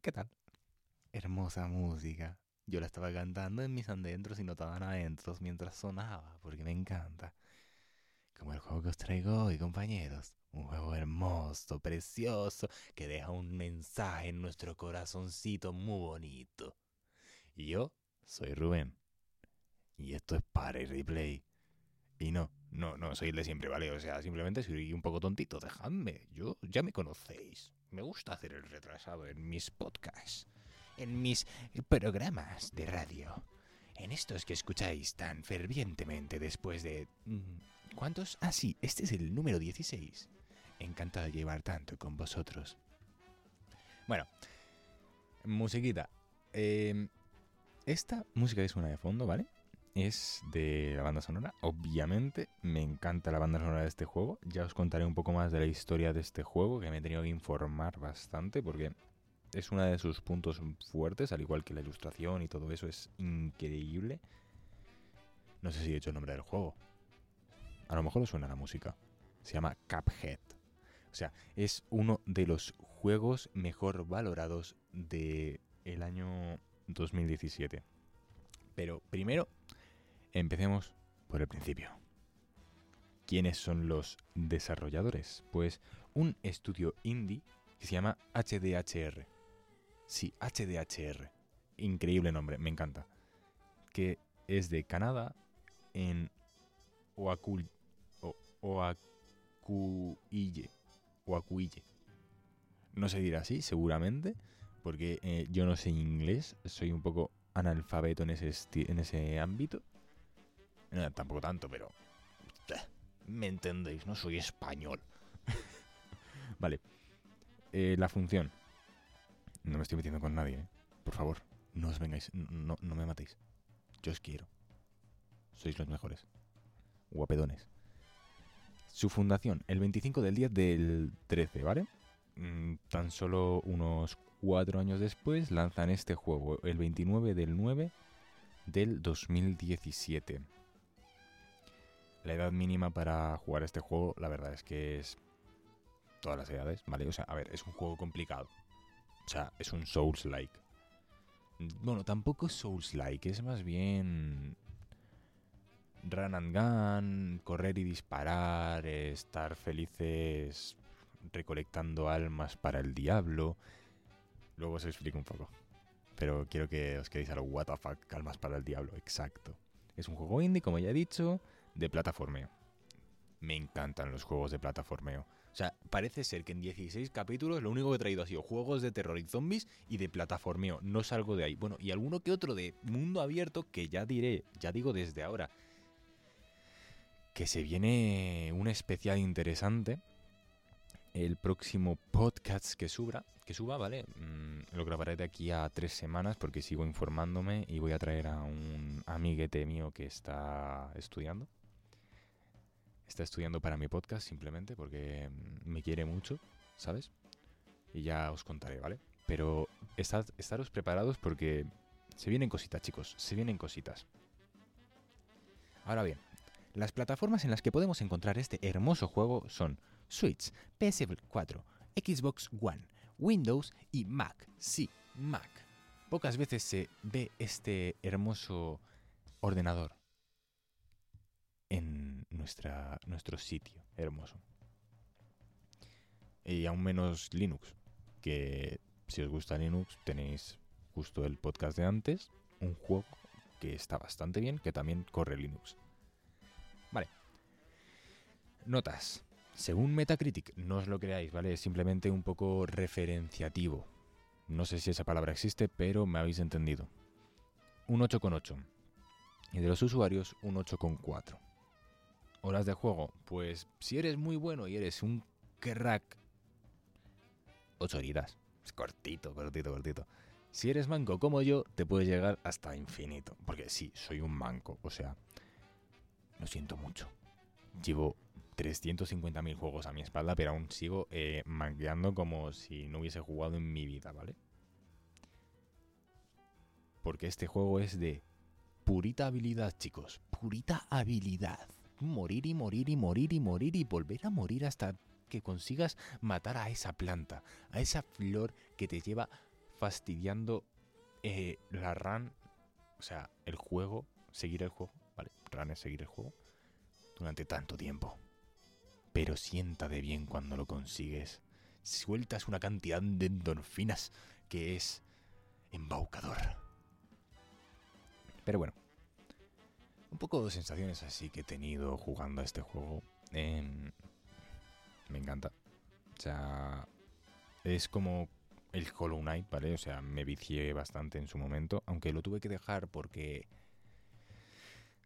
¿Qué tal? Hermosa música. Yo la estaba cantando en mis adentros y no estaban adentros mientras sonaba, porque me encanta. Como el juego que os traigo hoy, compañeros. Un juego hermoso, precioso, que deja un mensaje en nuestro corazoncito muy bonito. Y yo soy Rubén. Y esto es para el replay. Y no, no, no soy el de siempre, ¿vale? O sea, simplemente soy un poco tontito. Dejadme, yo ya me conocéis. Me gusta hacer el retrasado en mis podcasts, en mis programas de radio, en estos que escucháis tan fervientemente después de... mm, ¿Cuántos? Ah, sí, este es el número 16. Encantado de llevar tanto con vosotros. Bueno, musiquita. Eh, esta música que suena de fondo, ¿vale? Es de la banda sonora. Obviamente, me encanta la banda sonora de este juego. Ya os contaré un poco más de la historia de este juego, que me he tenido que informar bastante, porque es uno de sus puntos fuertes, al igual que la ilustración y todo eso, es increíble. No sé si he dicho el nombre del juego. A lo mejor os suena la música. Se llama Cuphead. O sea, es uno de los juegos mejor valorados de año 2017. Pero primero, empecemos por el principio. ¿Quiénes son los desarrolladores? Pues un estudio indie que se llama HDHR. Sí, HDHR. Increíble nombre, me encanta. Que es de Canadá en Oakul, o. Oakuille. No se dirá así, seguramente, porque eh, yo no sé inglés, soy un poco analfabeto en ese, en ese ámbito. No, tampoco tanto, pero... eh, Me entendéis, no soy español. vale. Eh, la función. No me estoy metiendo con nadie, ¿eh? Por favor, no os vengáis, no, no me matéis. Yo os quiero. Sois los mejores. Guapedones. Su fundación, el 25 del 10 del 13, ¿vale? Mm, tan solo unos cuatro años después lanzan este juego, el 29 del 9 del 2017. La edad mínima para jugar este juego, la verdad es que es todas las edades, ¿vale? O sea, a ver, es un juego complicado. O sea, es un Souls-like. Bueno, tampoco es Souls-like, es más bien run and gun, correr y disparar, estar felices recolectando almas para el diablo. Luego os explico un poco. Pero quiero que os quedéis a lo fuck, almas para el diablo, exacto. Es un juego indie, como ya he dicho, de plataformeo. Me encantan los juegos de plataformeo. O sea, parece ser que en 16 capítulos lo único que he traído ha sido juegos de terror y zombies y de plataformeo. No salgo de ahí. Bueno, y alguno que otro de mundo abierto que ya diré, ya digo desde ahora, que se viene un especial interesante. El próximo podcast que suba, que suba, ¿vale? Mm, lo grabaré de aquí a tres semanas porque sigo informándome y voy a traer a un amiguete mío que está estudiando. Está estudiando para mi podcast simplemente porque me quiere mucho, ¿sabes? Y ya os contaré, ¿vale? Pero estaros preparados porque se vienen cositas, chicos, se vienen cositas. Ahora bien, las plataformas en las que podemos encontrar este hermoso juego son Switch, PS4, Xbox One, Windows y Mac. Sí, Mac. pocas veces se ve este hermoso ordenador en nuestro sitio hermoso. Y aún menos Linux, que si os gusta Linux tenéis justo el podcast de antes, un juego que está bastante bien, que también corre Linux. Vale. Notas. Según Metacritic, no os lo creáis, ¿vale? Es simplemente un poco referenciativo. No sé si esa palabra existe, pero me habéis entendido. Un 8,8. Y de los usuarios, un 8,4. Horas de juego, pues si eres muy bueno y eres un crack, 8 horitas. Cortito, cortito, cortito. Si eres manco como yo, te puedes llegar hasta infinito. Porque sí, soy un manco. O sea, lo siento mucho. Llevo 350.000 juegos a mi espalda, pero aún sigo eh, manqueando como si no hubiese jugado en mi vida, ¿vale? Porque este juego es de purita habilidad, chicos. Purita habilidad. Morir y morir y morir y morir y volver a morir hasta que consigas matar a esa planta, a esa flor que te lleva fastidiando eh, la run, o sea, el juego, seguir el juego, ¿vale? Run es seguir el juego durante tanto tiempo. Pero sienta de bien cuando lo consigues. Sueltas una cantidad de endorfinas que es embaucador. Pero bueno, un poco de sensaciones así que he tenido jugando a este juego. Em, me encanta. O sea, es como el Hollow Knight, ¿vale? O sea, me vicié bastante en su momento, aunque lo tuve que dejar porque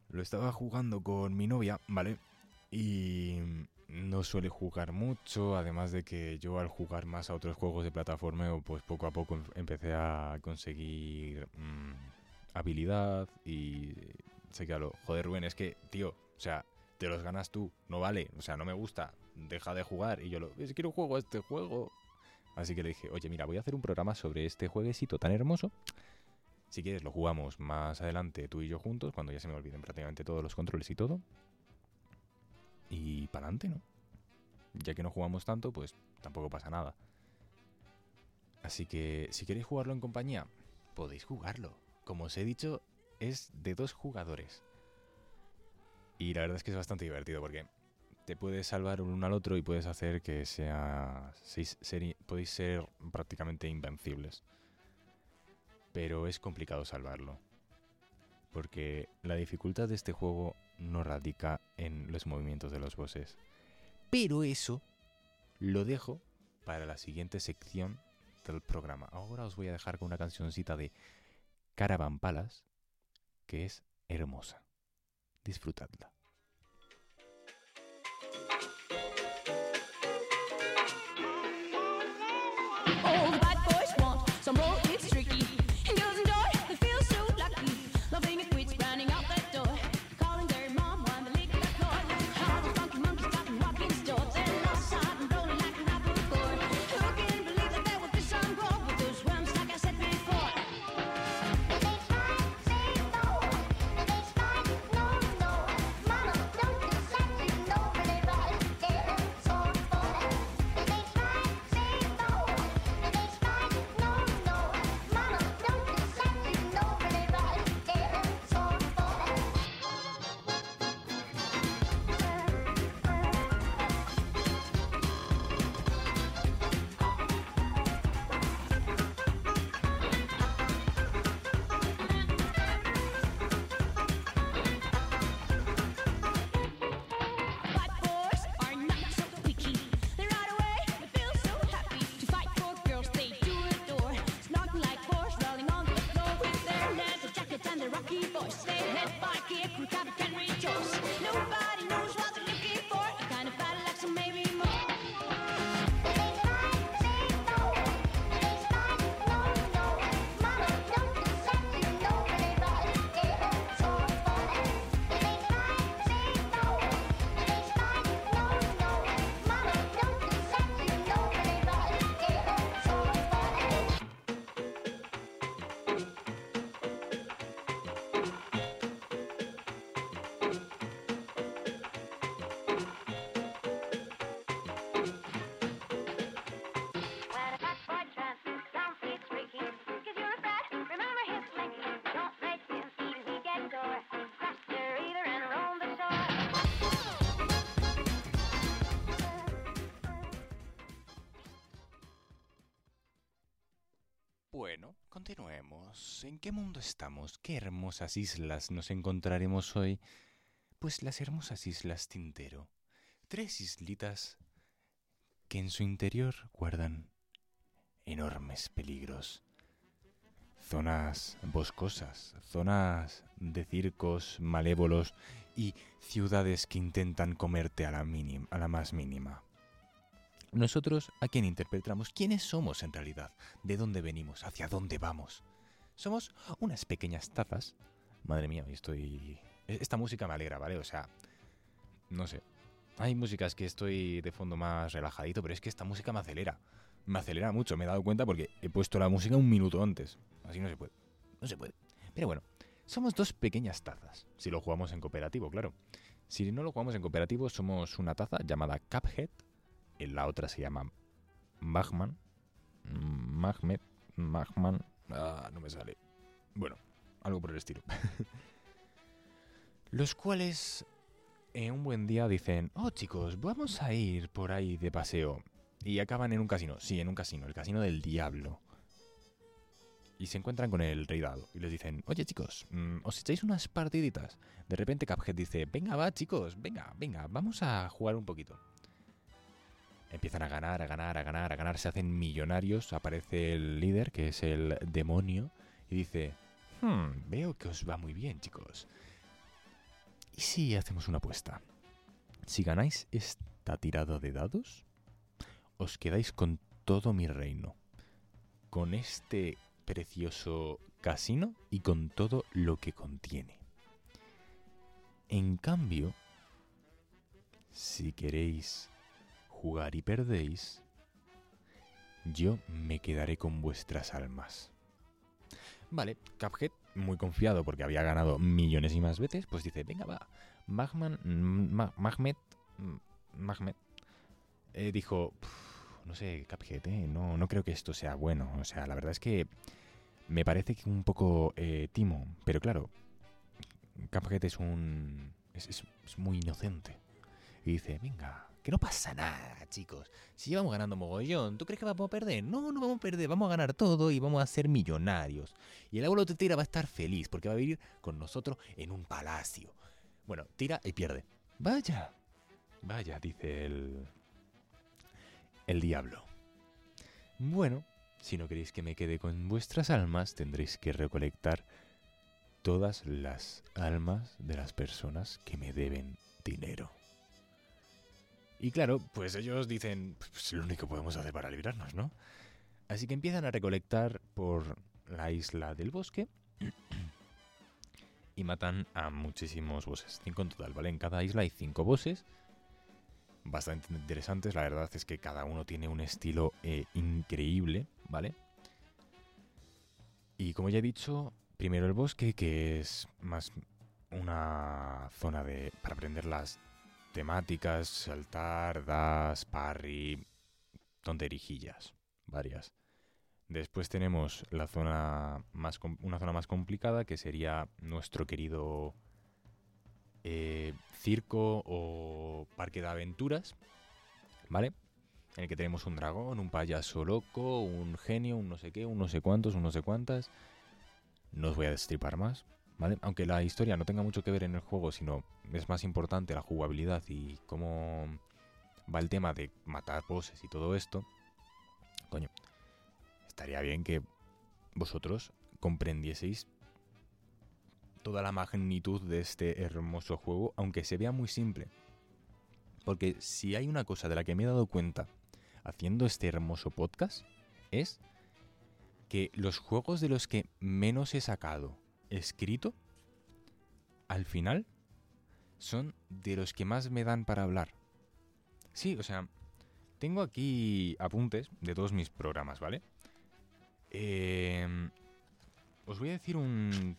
lo estaba jugando con mi novia, ¿vale? Y no suele jugar mucho, además de que yo al jugar más a otros juegos de plataforma, pues poco a poco em- empecé a conseguir mm, habilidad y sé que a lo, joder Rubén, es que, tío, o sea, te los ganas tú, no vale, o sea, no me gusta, deja de jugar y yo lo, es que juego este juego. Así que le dije, oye, mira, voy a hacer un programa sobre este jueguecito tan hermoso. Si quieres, lo jugamos más adelante tú y yo juntos, cuando ya se me olviden prácticamente todos los controles y todo. Y para adelante, ¿no? Ya que no jugamos tanto, pues tampoco pasa nada. Así que si queréis jugarlo en compañía, podéis jugarlo. Como os he dicho, es de dos jugadores. Y la verdad es que es bastante divertido porque te puedes salvar uno al otro y puedes hacer que sea. seis- podéis ser prácticamente invencibles. Pero es complicado salvarlo. Porque la dificultad de este juego no radica en los movimientos de los bosses. Pero eso lo dejo para la siguiente sección del programa. Ahora os voy a dejar con una cancioncita de Caravan Palace que es hermosa. Disfrutadla. ¿En qué mundo estamos? ¿Qué hermosas islas nos encontraremos hoy? Pues las hermosas islas Tintero. Tres islitas que en su interior guardan enormes peligros. Zonas boscosas, zonas de circos malévolos y ciudades que intentan comerte a la, mínima, a la más mínima. Nosotros, ¿a quién interpretamos? ¿Quiénes somos en realidad? ¿De dónde venimos? ¿Hacia dónde vamos? Somos unas pequeñas tazas. Madre mía, estoy... e-, Esta música me alegra, ¿vale? O sea, no sé. Hay músicas que estoy de fondo más relajadito, pero es que esta música me acelera. Me acelera mucho, me he dado cuenta porque he puesto la música un minuto antes. Así no se puede. No se puede. Pero bueno, somos dos pequeñas tazas. Si lo jugamos en cooperativo, claro. Si no lo jugamos en cooperativo, somos una taza llamada Cuphead. En la otra se llama Magman. Magmet. Magman. Ah, no me sale. Bueno, algo por el estilo. Los cuales eh, un buen día dicen, oh chicos, vamos a ir por ahí de paseo. Y acaban en un casino. Sí, en un casino, el casino del diablo. Y se encuentran con el rey dado. Y les dicen, oye chicos, mm, ¿os echáis unas partiditas? De repente Cuphead dice, venga va chicos, venga, venga, vamos a jugar un poquito. Empiezan a ganar, a ganar, a ganar, a ganar, se hacen millonarios. Aparece el líder, que es el demonio, y dice, hmm, veo que os va muy bien chicos. ¿Y si hacemos una apuesta? Si ganáis esta tirada de dados, os quedáis con todo mi reino. Con este precioso casino y con todo lo que contiene. En cambio, si queréis jugar y perdéis, yo me quedaré con vuestras almas. Vale, Cuphead, muy confiado porque había ganado millones y más veces, pues dice, venga va, Magman, Ma- Magmet, Magmet, eh, dijo, "Puf, no sé, Cuphead, eh, no, no creo que esto sea bueno. O sea, la verdad es que me parece que un poco eh, timo, pero claro, Cuphead es un... Es, es- es muy inocente. Y dice, venga, que no pasa nada, chicos. Si llevamos ganando mogollón, ¿tú crees que vamos a perder? No, no vamos a perder, vamos a ganar todo y vamos a ser millonarios. Y el abuelo Tira va a estar feliz porque va a vivir con nosotros en un palacio. Bueno, tira y pierde. Vaya, vaya, dice el... El diablo. Bueno, si no queréis que me quede con vuestras almas, tendréis que recolectar todas las almas de las personas que me deben dinero. Y claro, pues ellos dicen, pues es lo único que podemos hacer para librarnos, ¿no? Así que empiezan a recolectar por la isla del bosque y matan a muchísimos bosses. Cinco en total, ¿vale? En cada isla hay cinco bosses. Bastante interesantes, la verdad es que cada uno tiene un estilo eh, increíble, ¿vale? Y como ya he dicho, primero el bosque, que es más una zona de para aprender las temáticas, saltar, das, parry, tonterijillas, varias. Después tenemos la zona más una zona más complicada que sería nuestro querido eh, circo o parque de aventuras, ¿vale? En el que tenemos un dragón, un payaso loco, un genio, un no sé qué, un no sé cuántos, un no sé cuántas. No os voy a destripar más, Aunque la historia no tenga mucho que ver en el juego, sino es más importante la jugabilidad y cómo va el tema de matar bosses y todo esto. Coño, estaría bien que vosotros comprendieseis toda la magnitud de este hermoso juego, aunque se vea muy simple. Porque si hay una cosa de la que me he dado cuenta haciendo este hermoso podcast, es que los juegos de los que menos he sacado escrito, al final, son de los que más me dan para hablar. Sí, o sea, tengo aquí apuntes de todos mis programas, ¿vale? Eh, os voy a decir un,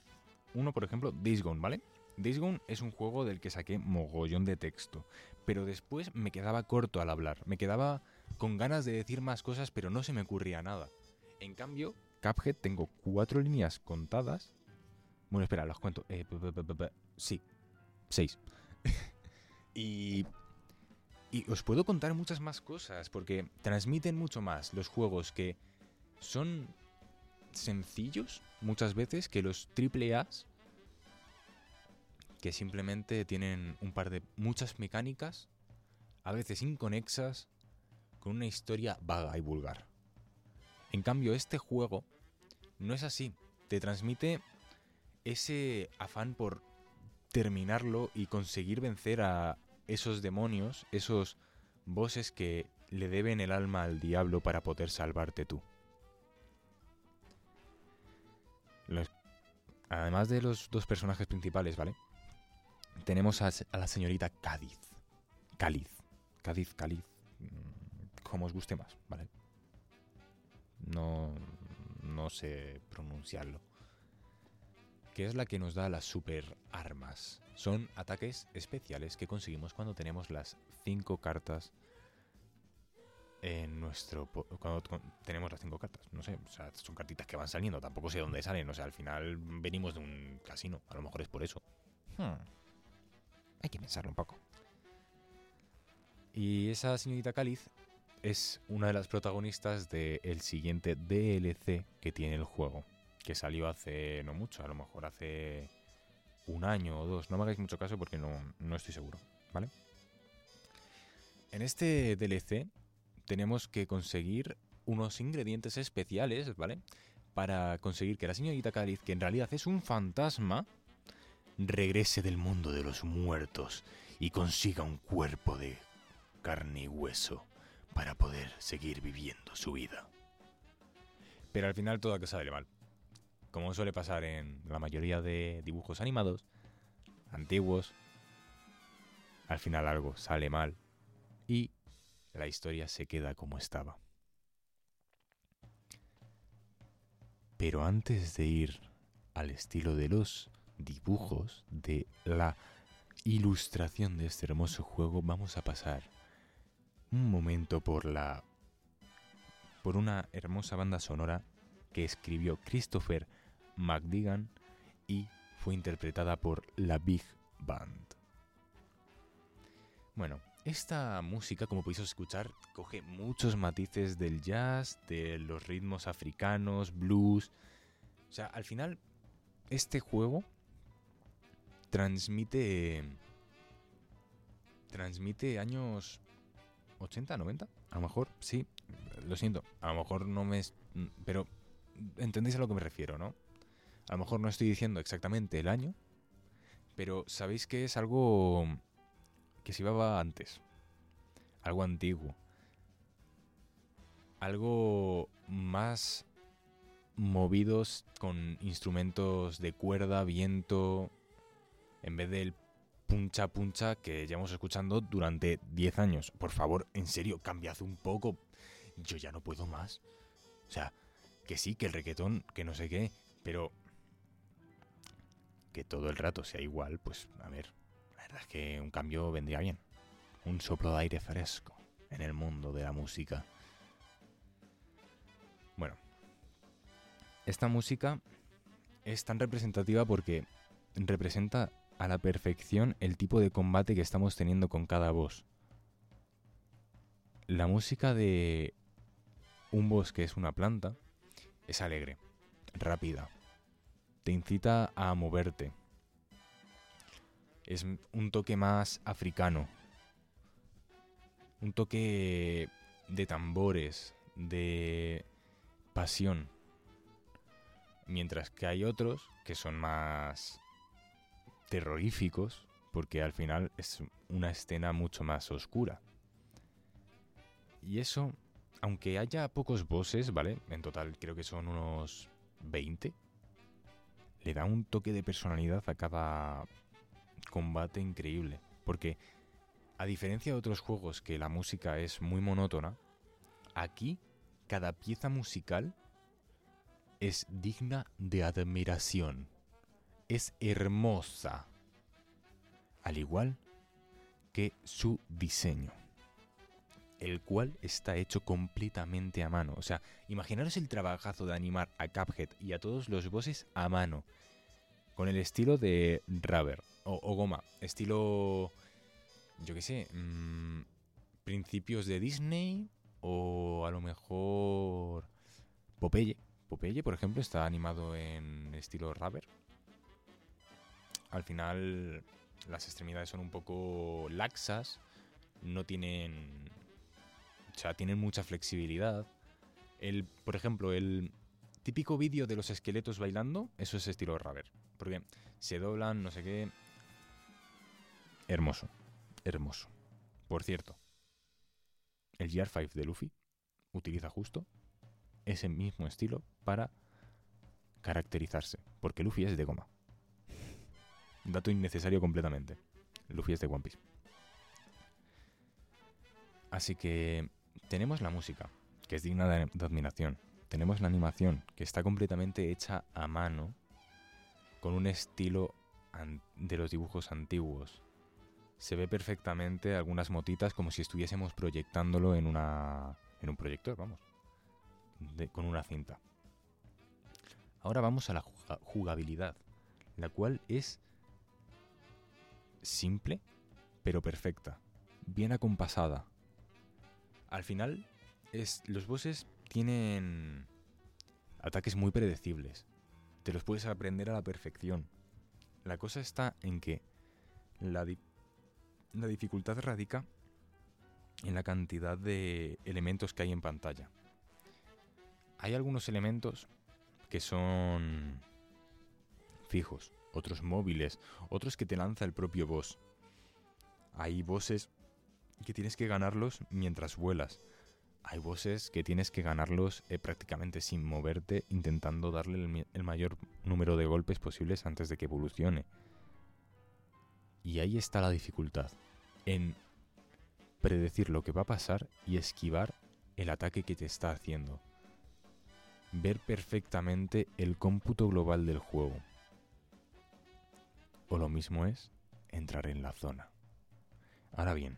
uno, por ejemplo, Days Gone, ¿vale? Days Gone es un juego del que saqué mogollón de texto, pero después me quedaba corto al hablar, me quedaba con ganas de decir más cosas, pero no se me ocurría nada. En cambio, Cuphead tengo cuatro líneas contadas. Bueno, espera, las cuento. Eh, sí, seis. y, y os puedo contar muchas más cosas, porque transmiten mucho más los juegos que son sencillos muchas veces que los triple A's que simplemente tienen un par de muchas mecánicas, a veces inconexas, con una historia vaga y vulgar. En cambio, este juego no es así. Te transmite ese afán por terminarlo y conseguir vencer a esos demonios, esos bosses que le deben el alma al diablo para poder salvarte tú. Además de los dos personajes principales, ¿vale? Tenemos a, a la señorita Cádiz. Cáliz. Cádiz, Cáliz. mm, Como os guste más, ¿vale? No, no sé pronunciarlo. Que es la que nos da las super armas. Son ataques especiales que conseguimos cuando tenemos las cinco cartas en nuestro... Cuando tenemos las cinco cartas. No sé, o sea, son cartitas que van saliendo. Tampoco sé dónde salen. O sea, al final venimos de un casino. A lo mejor es por eso. Hmm. Hay que pensarlo un poco. Y esa señorita Cáliz es una de las protagonistas del siguiente DLC que tiene el juego, que salió hace no mucho, a lo mejor hace un año o dos. No me hagáis mucho caso porque no, no estoy seguro, ¿vale? En este DLC tenemos que conseguir unos ingredientes especiales, ¿vale? Para conseguir que la señorita Cáliz, que en realidad es un fantasma, regrese del mundo de los muertos y consiga un cuerpo de carne y hueso para poder seguir viviendo su vida. Pero al final toda cosa sale mal. Como suele pasar en la mayoría de dibujos animados, antiguos, al final algo sale mal y la historia se queda como estaba. Pero antes de ir al estilo de los dibujos, de la ilustración de este hermoso juego, vamos a pasar un momento por la por una hermosa banda sonora que escribió Christopher McDigan y fue interpretada por la Big Band. Bueno, esta música, como podéis escuchar, coge muchos matices del jazz, de los ritmos africanos, blues. O sea, al final, este juego transmite. Transmite años 80, 90. A lo mejor, sí. Lo siento. A lo mejor no me. Pero entendéis a lo que me refiero, ¿no? A lo mejor no estoy diciendo exactamente el año. Pero sabéis que es algo que se llevaba antes. Algo antiguo. Algo más movidos con instrumentos de cuerda, viento, en vez del puncha puncha que llevamos escuchando durante 10 años. Por favor, en serio, cambiad un poco. Yo ya no puedo más. O sea, que sí, que el reggaetón, que no sé qué, pero que todo el rato sea igual, pues a ver, la verdad es que un cambio vendría bien. Un soplo de aire fresco en el mundo de la música. Bueno, esta música es tan representativa porque representa a la perfección el tipo de combate que estamos teniendo con cada boss. La música de un boss que es una planta es alegre, rápida, te incita a moverte. Es un toque más africano, un toque de tambores, de pasión. Mientras que hay otros que son más terroríficos, porque al final es una escena mucho más oscura. Y eso, aunque haya pocos bosses, ¿vale? En total creo que son unos 20, le da un toque de personalidad a cada combate increíble. Porque, a diferencia de otros juegos que la música es muy monótona, aquí cada pieza musical es digna de admiración. Es hermosa. Al igual que su diseño. El cual está hecho completamente a mano. O sea, imaginaros el trabajazo de animar a Cuphead y a todos los bosses a mano. Con el estilo de Rubber o, o Goma. Estilo, yo qué sé, mm, principios de Disney o a lo mejor Popeye, Popeye, por ejemplo, está animado en estilo rubber. Al final, las extremidades son un poco laxas, no tienen. O sea, tienen mucha flexibilidad. El, por ejemplo, el típico vídeo de los esqueletos bailando, eso es estilo rubber. Porque se doblan, no sé qué. Hermoso. Hermoso. Por cierto, el GR5 de Luffy utiliza justo ese mismo estilo para caracterizarse. Porque Luffy es de goma. Dato innecesario completamente. Luffy es de One Piece. Así que tenemos la música, que es digna de, admiración. Tenemos la animación, que está completamente hecha a mano, con un estilo de los dibujos antiguos. Se ve perfectamente algunas motitas como si estuviésemos proyectándolo en una en un proyector, vamos, con una cinta. Ahora vamos a la juga- jugabilidad, la cual es simple, pero perfecta, bien acompasada. Al final, los bosses tienen ataques muy predecibles. Te los puedes aprender a la perfección. La cosa está en que la, la dificultad radica en la cantidad de elementos que hay en pantalla. Hay algunos elementos que son fijos, otros móviles, otros que te lanza el propio boss. Hay bosses que tienes que ganarlos mientras vuelas. Hay bosses que tienes que ganarlos eh, prácticamente sin moverte, intentando darle el, el mayor número de golpes posibles antes de que evolucione. Y ahí está la dificultad, en predecir lo que va a pasar y esquivar el ataque que te está haciendo. Ver perfectamente el cómputo global del juego. O lo mismo es entrar en la zona. Ahora bien,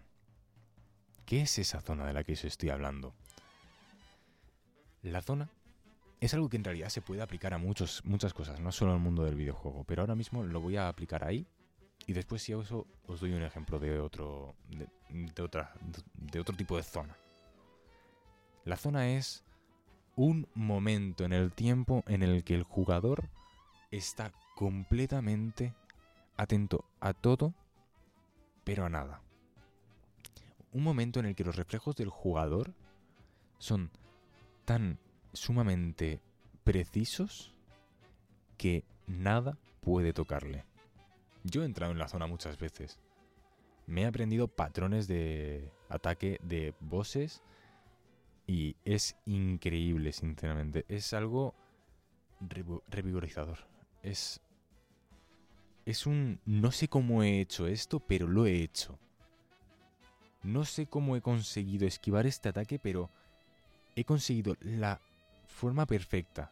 ¿qué es esa zona de la que os estoy hablando? La zona es algo que en realidad se puede aplicar a muchos, muchas cosas, no solo al mundo del videojuego, pero ahora mismo lo voy a aplicar ahí y después si eso os doy un ejemplo de otro de, de otra de otro tipo de zona. La zona es un momento en el tiempo en el que el jugador está completamente atento a todo, pero a nada. Un momento en el que los reflejos del jugador son tan sumamente precisos que nada puede tocarle. Yo he entrado en la zona muchas veces. Me he aprendido patrones de ataque de bosses y es increíble, sinceramente. Es algo revigorizador. Es es un no sé cómo he hecho esto, pero lo he hecho. No sé cómo he conseguido esquivar este ataque, pero he conseguido la forma perfecta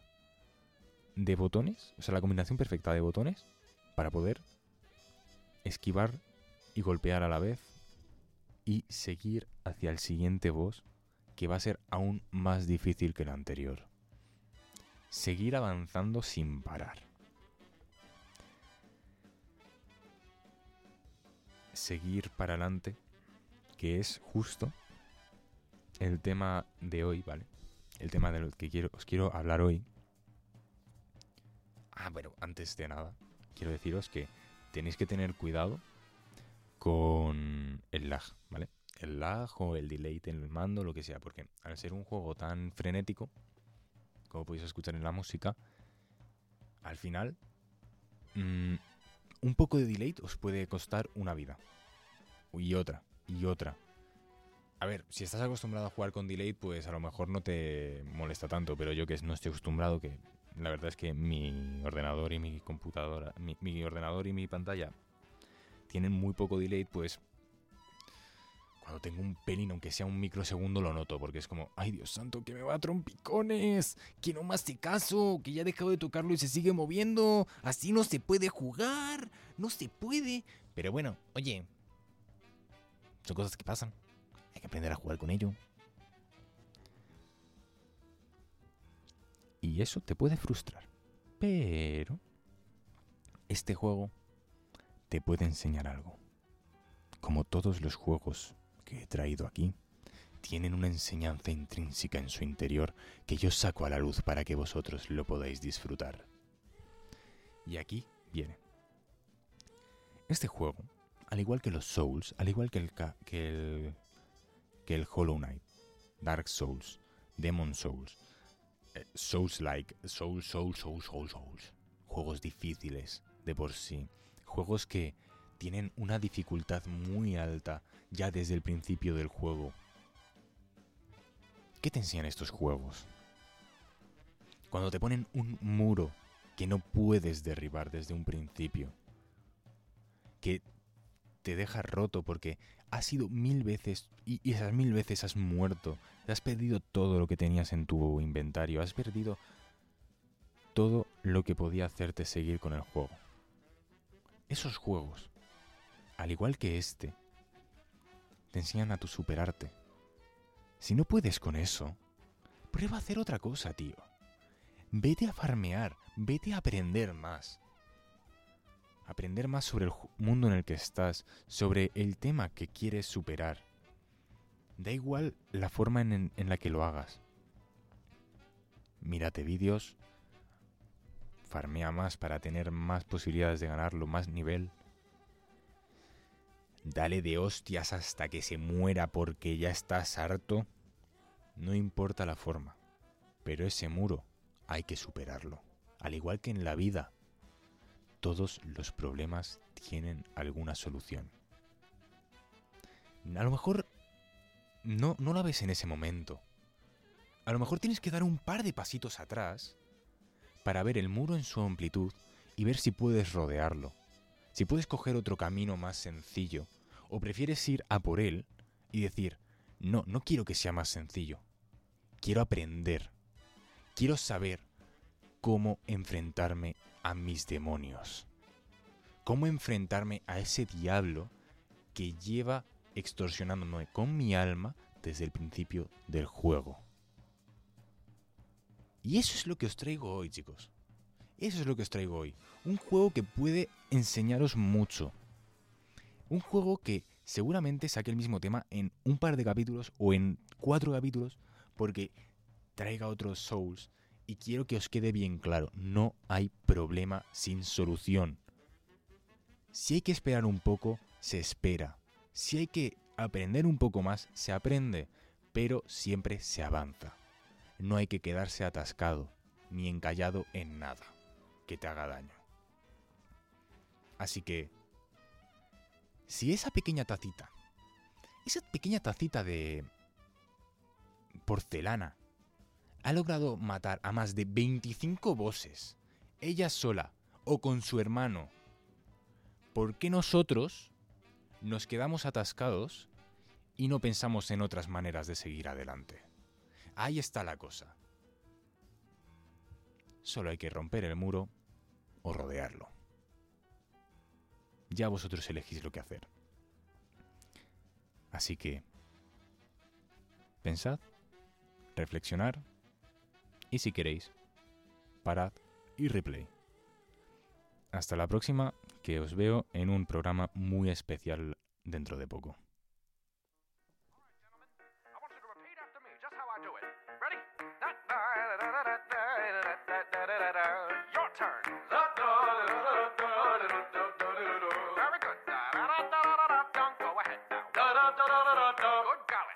de botones, o sea, la combinación perfecta de botones para poder esquivar y golpear a la vez y seguir hacia el siguiente boss que va a ser aún más difícil que el anterior. Seguir avanzando sin parar. Seguir para adelante, que es justo el tema de hoy, ¿vale? El tema del que quiero, os quiero hablar hoy. Ah, bueno, antes de nada, quiero deciros que tenéis que tener cuidado con el lag, ¿vale? El lag o el delay en el mando, lo que sea, porque al ser un juego tan frenético, como podéis escuchar en la música, al final mm, un poco de delay os puede costar una vida. Y otra, y otra. A ver, si estás acostumbrado a jugar con delay, pues a lo mejor no te molesta tanto, pero yo que no estoy acostumbrado, que la verdad es que mi ordenador y mi computadora, mi, ordenador y mi pantalla tienen muy poco delay, pues cuando tengo un pelín, aunque sea un microsegundo, lo noto, porque es como, ay Dios santo, que me va a trompicones, que no caso, que ya he dejado de tocarlo y se sigue moviendo, así no se puede jugar, no se puede. Pero bueno, oye, son cosas que pasan, hay que aprender a jugar con ello. Y eso te puede frustrar. Pero este juego te puede enseñar algo. Como todos los juegos que he traído aquí, tienen una enseñanza intrínseca en su interior que yo saco a la luz para que vosotros lo podáis disfrutar. Y aquí viene. Este juego, al igual que los Souls, al igual que el, que el, que el Hollow Knight, Dark Souls, Demon Souls, eh, Souls-like, Souls, Souls, Souls, Souls, Souls, juegos difíciles de por sí, juegos que tienen una dificultad muy alta ya desde el principio del juego. ¿Qué te enseñan estos juegos? Cuando te ponen un muro que no puedes derribar desde un principio, que te deja roto porque has sido mil veces y, y esas mil veces has muerto, has perdido todo lo que tenías en tu inventario, has perdido todo lo que podía hacerte seguir con el juego. Esos juegos, al igual que este, te enseñan a tu superarte. Si no puedes con eso, prueba a hacer otra cosa, tío. Vete a farmear, vete a aprender más. Aprender más sobre el mundo en el que estás, sobre el tema que quieres superar. Da igual la forma en la que lo hagas. Mírate vídeos, farmea más para tener más posibilidades de ganarlo, más nivel. Dale de hostias hasta que se muera porque ya estás harto. No importa la forma, pero ese muro hay que superarlo. Al igual que en la vida, todos los problemas tienen alguna solución. A lo mejor no, no la ves en ese momento. A lo mejor tienes que dar un par de pasitos atrás para ver el muro en su amplitud y ver si puedes rodearlo. Si puedes coger otro camino más sencillo o prefieres ir a por él y decir, no, no quiero que sea más sencillo. Quiero aprender. Quiero saber cómo enfrentarme a mis demonios. Cómo enfrentarme a ese diablo que lleva extorsionándome con mi alma desde el principio del juego. Y eso es lo que os traigo hoy, chicos. Eso es lo que os traigo hoy. Un juego que puede enseñaros mucho. Un juego que seguramente saque el mismo tema en un par de capítulos o en cuatro capítulos porque traiga otros Souls. Y quiero que os quede bien claro, no hay problema sin solución. Si hay que esperar un poco, se espera. Si hay que aprender un poco más, se aprende. Pero siempre se avanza. No hay que quedarse atascado ni encallado en nada que te haga daño. Así que, si esa pequeña tacita, esa pequeña tacita de porcelana, ha logrado matar a más de 25 bosses, ella sola o con su hermano, ¿por qué nosotros nos quedamos atascados y no pensamos en otras maneras de seguir adelante? Ahí está la cosa. Solo hay que romper el muro o rodearlo. Ya vosotros elegís lo que hacer. Así que, pensad, reflexionar y si queréis, parad y replay. Hasta la próxima, que os veo en un programa muy especial dentro de poco. Want